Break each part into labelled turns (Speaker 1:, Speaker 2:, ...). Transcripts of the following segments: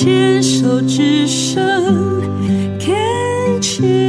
Speaker 1: 牵手，只剩感情。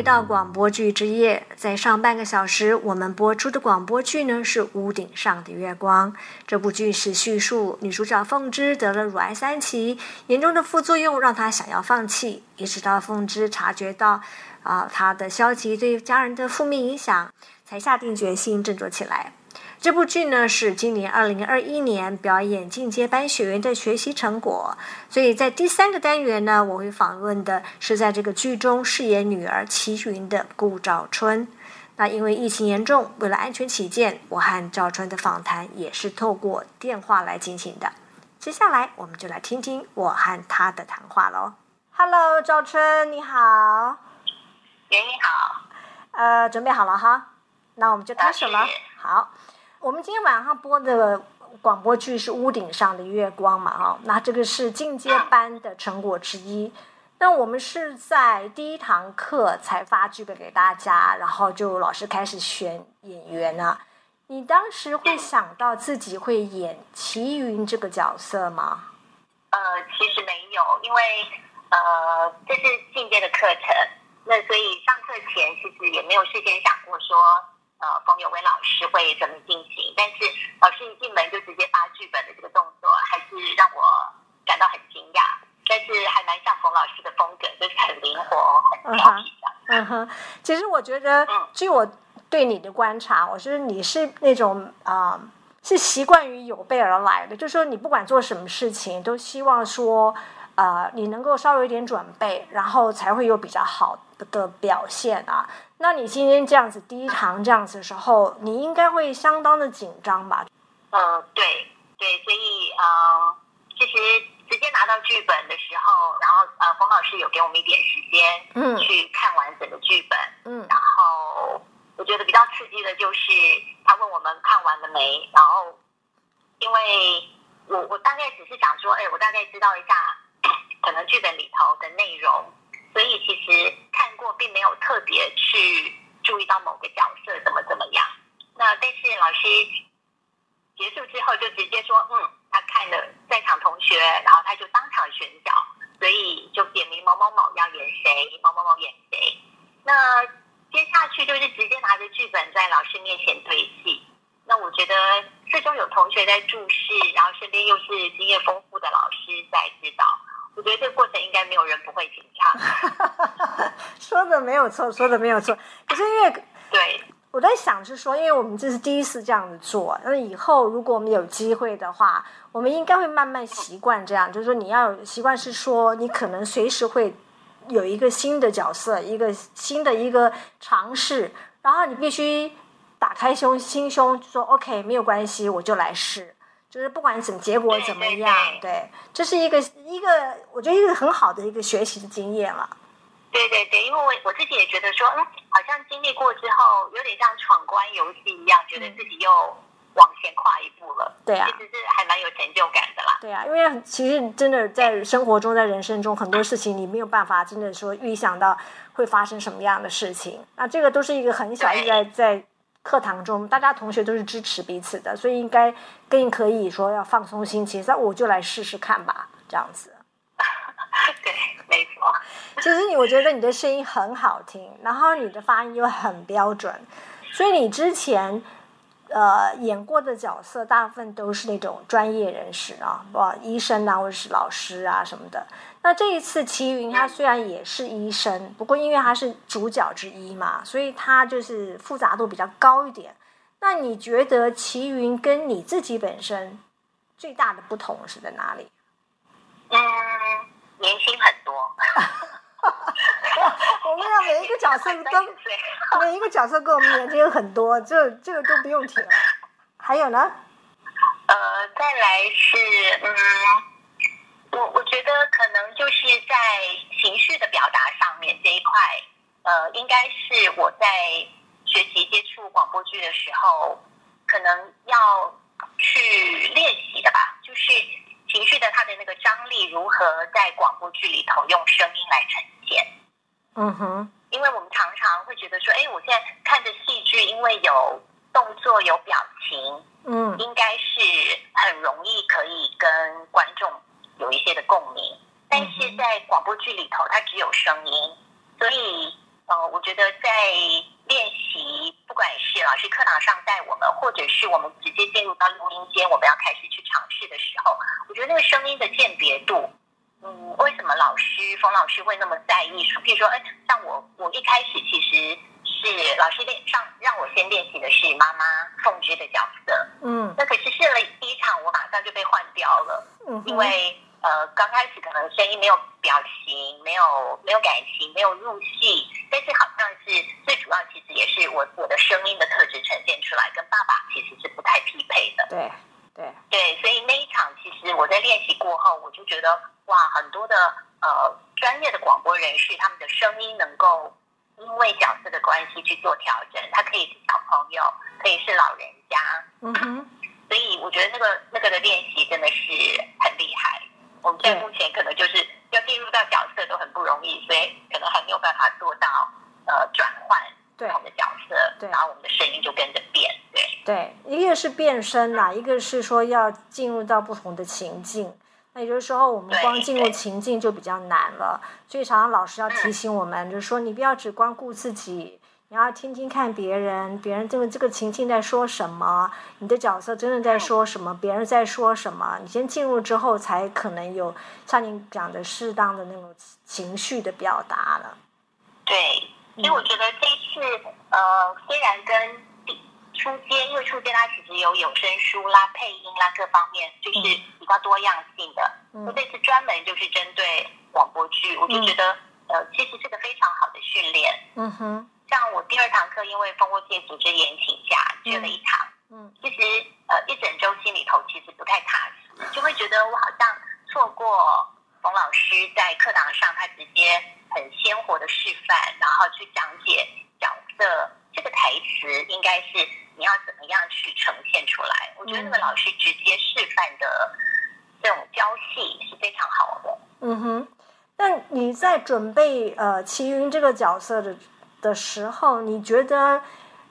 Speaker 1: 回到广播剧之夜，在上半个小时，我们播出的广播剧呢是《屋顶上的月光》。这部剧是叙述女主角凤芝得了乳癌三期，严重的副作用让她想要放弃，一直到凤芝察觉到。啊，她的消极对家人的负面影响，才下定决心振作起来。这部剧呢是今年二零二一年表演进阶班学员的学习成果。所以在第三个单元呢，我会访问的是在这个剧中饰演女儿齐云的顾兆春。那因为疫情严重，为了安全起见，我和赵春的访谈也是透过电话来进行的。接下来我们就来听听我和他的谈话喽。Hello，赵春，你好。
Speaker 2: 袁你好，
Speaker 1: 呃，准备好了哈，那我们就开始了。好，我们今天晚上播的广播剧是《屋顶上的月光》嘛，哈，那这个是进阶班的成果之一。那我们是在第一堂课才发剧本给大家，然后就老师开始选演员啊。你当时会想到自己会演齐云这个角色吗？
Speaker 2: 呃，其实没有，因为呃，这是进阶的课程。那所以上课前其实也没有事先想过说，呃，冯友伟老师会怎么进行。但是老师一进门就直接发剧本的这个动作，还是让我感到很惊讶。但是还蛮像冯老师的风格，就是很灵活、很调皮的。
Speaker 1: 嗯哼，其实我觉得，据我对你的观察，我觉得你是那种啊，是习惯于有备而来的，就是说你不管做什么事情，都希望说，呃，你能够稍微有点准备，然后才会有比较好。的表现啊，那你今天这样子第一堂这样子的时候，你应该会相当的紧张吧？
Speaker 2: 嗯，对对，所以呃，其实直接拿到剧本的时候，然后呃，冯老师有给我们一点时间，嗯，去看完整个剧本，嗯，然后我觉得比较刺激的就是他问我们看完了没，然后因为我我大概只是想说，哎，我大概知道一下 可能剧本里头的内容。所以其实看过，并没有特别去注意到某个角色怎么怎么样。那但是老师结束之后就直接说，嗯，他看了在场同学，然后他就当场选角，所以就点名某某某要演谁，某某某演谁。那接下去就是直接拿着剧本在老师面前对戏。那我觉得四中有同学在注视，然后身边又是经验丰富的老师在指导。我觉得这个过程应该没有人不会紧张。
Speaker 1: 说的没有错，说的没有错。可是因为
Speaker 2: 对，
Speaker 1: 我在想是说，因为我们这是第一次这样子做，那以后如果我们有机会的话，我们应该会慢慢习惯这样。就是说，你要习惯是说，你可能随时会有一个新的角色，一个新的一个尝试，然后你必须打开胸心胸，说 OK，没有关系，我就来试。就是不管怎么结果怎么样，对，这是一个一个，我觉得一个很好的一个学习的经验了。
Speaker 2: 对对对，因为我我自己也觉得说，嗯，好像经历过之后，有点像闯关游戏一样，觉得自己又往前跨一步了。
Speaker 1: 对啊，
Speaker 2: 其实是还蛮有成就感的啦。
Speaker 1: 对啊，因为其实真的在生活中，在人生中，很多事情你没有办法真的说预想到会发生什么样的事情，那这个都是一个很小，在在。课堂中，大家同学都是支持彼此的，所以应该更可以说要放松心情。那我就来试试看吧，这样子。
Speaker 2: 对，没错。
Speaker 1: 其实你，我觉得你的声音很好听，然后你的发音又很标准，所以你之前呃演过的角色，大部分都是那种专业人士啊，哇，医生啊，或者是老师啊什么的。那这一次，齐云他虽然也是医生，不过因为他是主角之一嘛，所以他就是复杂度比较高一点。那你觉得齐云跟你自己本身最大的不同是在哪里？
Speaker 2: 嗯，年轻很多。
Speaker 1: 我们要每一个角色都，每一个角色跟我们年轻很多，这这个都不用提了。还有呢？
Speaker 2: 呃，再来是嗯。我我觉得可能就是在情绪的表达上面这一块，呃，应该是我在学习接触广播剧的时候，可能要去练习的吧。就是情绪的它的那个张力如何在广播剧里头用声音来呈现。
Speaker 1: 嗯哼，
Speaker 2: 因为我们常常会觉得说，哎，我现在看着戏剧，因为有动作、有表情，嗯，应该是很容易可以跟观众有一些的共鸣。但是在广播剧里头，它只有声音，所以，呃，我觉得在练习，不管是老师课堂上带我们，或者是我们直接进入到录音间，我们要开始去尝试的时候，我觉得那个声音的鉴别度，嗯，为什么老师冯老师会那么在意？比如说，哎，像我，我一开始其实是老师练上让我先练习的是妈妈凤芝的角色，嗯，那可是试了第一场，我马上就被换掉了，嗯，因为。呃，刚开始可能声音没有表情，没有没有感情，没有入戏，但是好像是最主要，其实也是我我的声音的特质呈现出来，跟爸爸其实是不太匹配的。
Speaker 1: 对对
Speaker 2: 对，所以那一场其实我在练习过后，我就觉得哇，很多的呃专业的广播人士，他们的声音能够因为角色的关系去做调整，他可以是小朋友，可以是老人家，嗯哼，所以我觉得那个那个的练习真的是。我们在目前可能就是要进入到角色都很不容易，所以可能还没有办法做到呃转换不同的角色，对，然后我们的声音就跟着变，对。
Speaker 1: 对，一个是变声啦，一个是说要进入到不同的情境，那也就是说我们光进入情境就比较难了，所以常常老师要提醒我们，就是说你不要只光顾自己。你要听听看别人，别人这个这个情境在说什么，你的角色真的在说什么，别人在说什么，你先进入之后，才可能有像你讲的适当的那种情绪的表达了。
Speaker 2: 对，所以我觉得这次呃，虽然跟初阶，因为初阶它其实有有声书啦、配音啦各方面，就是比较多样性的。我这次专门就是针对广播剧，我就觉得呃，其实是个非常好的训练。嗯哼。像我第二堂课，因为蜂窝界组织炎请假，缺了一堂。嗯，其实呃一整周心里头其实不太踏实，就会觉得我好像错过冯老师在课堂上他直接很鲜活的示范，然后去讲解角色这个台词应该是你要怎么样去呈现出来。我觉得那个老师直接示范的这种教戏是非常好的。
Speaker 1: 嗯哼，那你在准备呃齐云这个角色的？的时候，你觉得，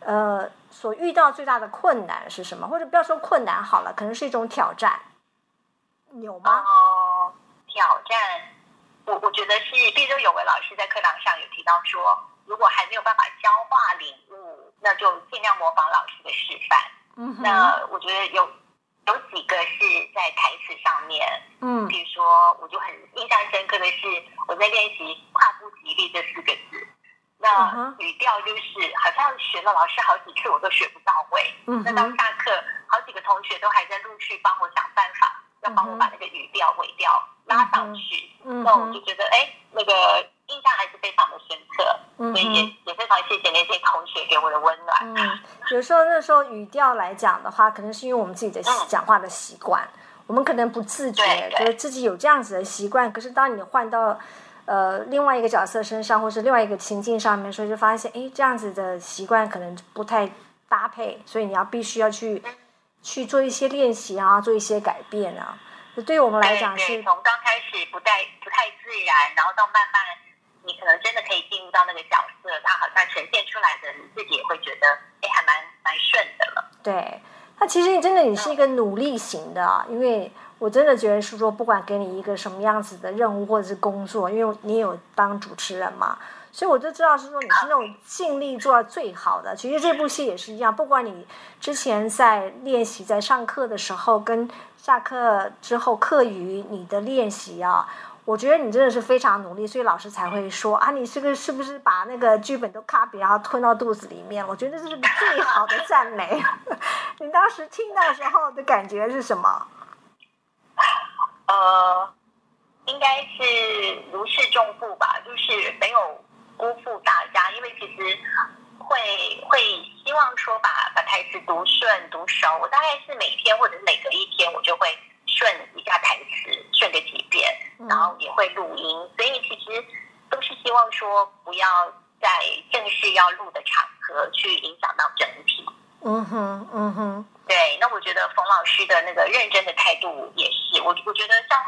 Speaker 1: 呃，所遇到最大的困难是什么？或者不要说困难好了，可能是一种挑战，有吗？
Speaker 2: 哦，挑战，我我觉得是，比如说有位老师在课堂上有提到说，如果还没有办法消化领悟，那就尽量模仿老师的示范。嗯那我觉得有有几个是在台词上面，嗯，比如说，我就很印象深刻的是，我在练习“跨步吉利”这四个字。那语调就是好像学了老师好几次，我都学不到位。嗯那到下课，好几个同学都还在陆续帮我想办法，要帮我把那个语调、尾调拉上去。嗯那我就觉得，哎，那个印象还是非常的深刻。所以也也非常谢谢那些同学给我的温暖。嗯，
Speaker 1: 有时候那时候语调来讲的话，可能是因为我们自己的讲话的习惯，我们可能不自觉，觉得自己有这样子的习惯。可是当你换到呃，另外一个角色身上，或是另外一个情境上面，所以就发现，哎，这样子的习惯可能不太搭配，所以你要必须要去去做一些练习啊，做一些改变啊。对于我们来讲，是
Speaker 2: 从刚开始不太不太自然，然后到慢慢，你可能真的可以进入到那个角色，它好像呈现出来的，你自己也会觉得，哎，还蛮蛮顺的了。
Speaker 1: 对，那其实你真的你是一个努力型的，因为。我真的觉得是说，不管给你一个什么样子的任务或者是工作，因为你有当主持人嘛，所以我就知道是说你是那种尽力做到最好的。其实这部戏也是一样，不管你之前在练习、在上课的时候，跟下课之后课余你的练习啊，我觉得你真的是非常努力，所以老师才会说啊，你这个是不是把那个剧本都 copy 然后吞到肚子里面？我觉得这是最好的赞美。你当时听到时候的感觉是什么？
Speaker 2: 呃，应该是如释重负吧，就是没有辜负大家，因为其实会会希望说把把台词读顺读熟，我大概是每天或者每隔一天我就会顺一下台词，顺个几遍，然后也会录音，所以其实都是希望说不要在正式要录的场合去影响到整体。嗯哼，嗯哼。对，那我觉得冯老师的那个认真的态度也是，我我觉得像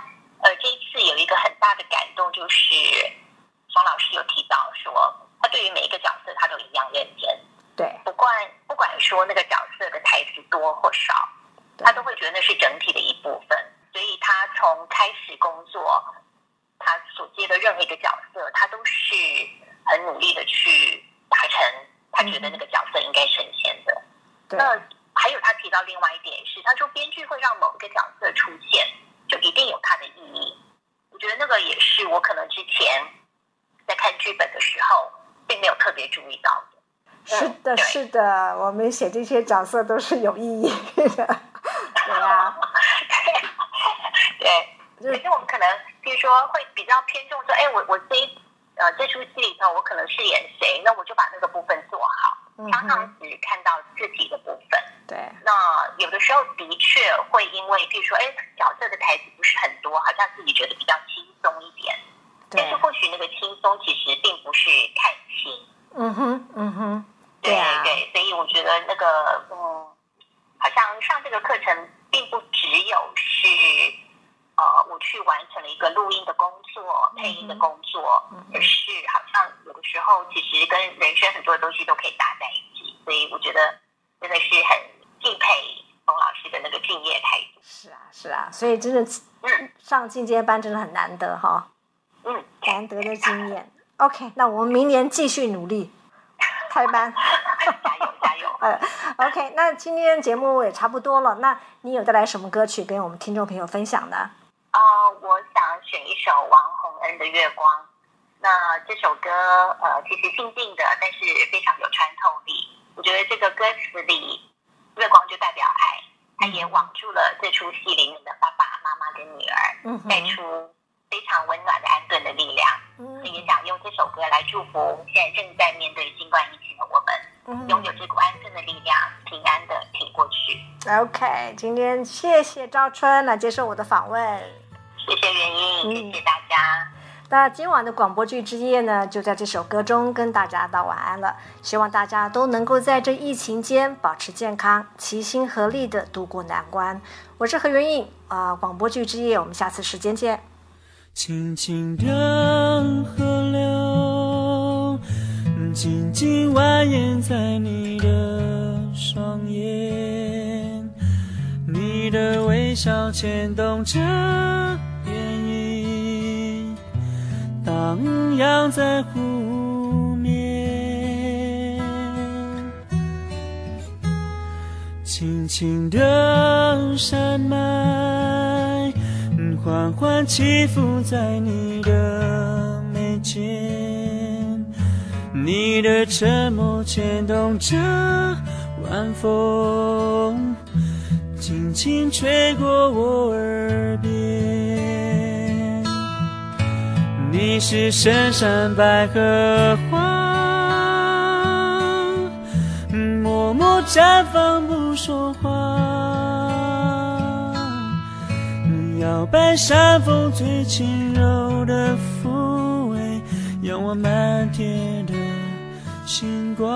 Speaker 2: 呃这一次有一个很大的感动，就是冯老师有提到说，他对于每一个角色他都一样认真。
Speaker 1: 对，
Speaker 2: 不管不管说那个角色的台词多或少，他都会觉得那是整体的一部分。所以他从开始工作，他所接的任何一个角色，他都是很努力的去达成他觉得那个角色应该呈现的。那还有他提到另外一点是，他说编剧会让某一个角色出现，就一定有它的意义。我觉得那个也是我可能之前在看剧本的时候，并没有特别注意到的。
Speaker 1: 是的，是的，我们写这些角色都是有意义的，对啊，
Speaker 2: 对，可是我们可能，比如说会比较偏重说，哎，我我这呃这出戏里头，我可能饰演谁，那我就把那个部分做好，常常只看到自己的部分。
Speaker 1: 对，
Speaker 2: 那有的时候的确会因为，比如说，哎，角色的台词不是很多，好像自己觉得比较轻松一点，但是或许那个轻松其实并不是看清。
Speaker 1: 嗯哼，嗯哼。
Speaker 2: 对对，所以我觉得那个嗯，好像上这个课程并不只有是去完成了一个录音的工作、配音的工作，而是好像有的时候其实跟人生很多的东西都可以搭在一起。所以我觉得真的是很敬佩冯老师的那个敬业态度。
Speaker 1: 是啊，是啊，所以真的嗯，上进阶班真的很难得哈，
Speaker 2: 嗯，
Speaker 1: 难得的经验。OK，那我们明年继续努力。开班，
Speaker 2: 加 油加油！
Speaker 1: 呃，OK，那今天节目也差不多了。那你有带来什么歌曲跟我们听众朋友分享呢？
Speaker 2: 选一首王洪恩的《月光》。那这首歌呃，其实静静的，但是非常有穿透力。我觉得这个歌词里，月光就代表爱，它也网住了这出戏里面的爸爸妈妈跟女儿，带出。非常温暖的安顿的力量，嗯，也想用这首歌来祝福现在正在面对新冠疫情的我们，拥有这股安顿的力量，平安的挺过去。
Speaker 1: OK，今天谢谢赵春来接受我的访问，
Speaker 2: 谢谢袁英，谢谢大家。
Speaker 1: 那今晚的广播剧之夜呢，就在这首歌中跟大家道晚安了。希望大家都能够在这疫情间保持健康，齐心合力的度过难关。我是何元印啊，广播剧之夜，我们下次时间见。
Speaker 3: 轻轻的河流，静静蜿蜒在你的双眼，你的微笑牵动着荡漾在湖面，轻轻的山脉。缓缓起伏在你的眉间，你的沉默牵动着晚风，轻轻吹过我耳边。你是深山百合花，默默绽放不说话。摇摆山风最轻柔的抚慰，仰望满天的星光。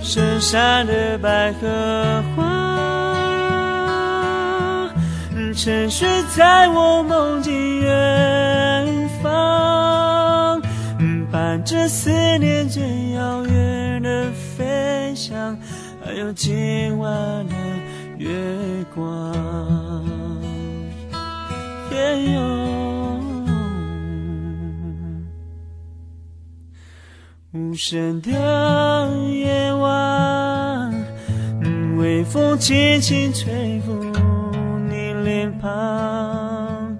Speaker 3: 深山的百合花，沉睡在我梦境远方，伴着思念最遥远的飞翔，还有今晚的。月光，夜无声的夜晚，微风轻轻吹拂脸庞，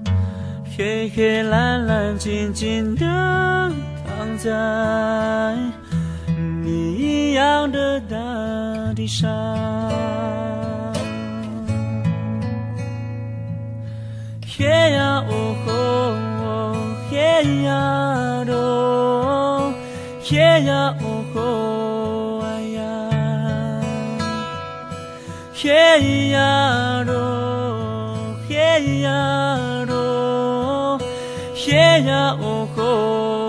Speaker 3: 黑黑蓝蓝静静的躺在你一样的大地上。嘿呀哦吼，嘿呀。咯，嘿呀。哦吼哎呀，嘿呀。咯，嘿呀咯，嘿呀哦吼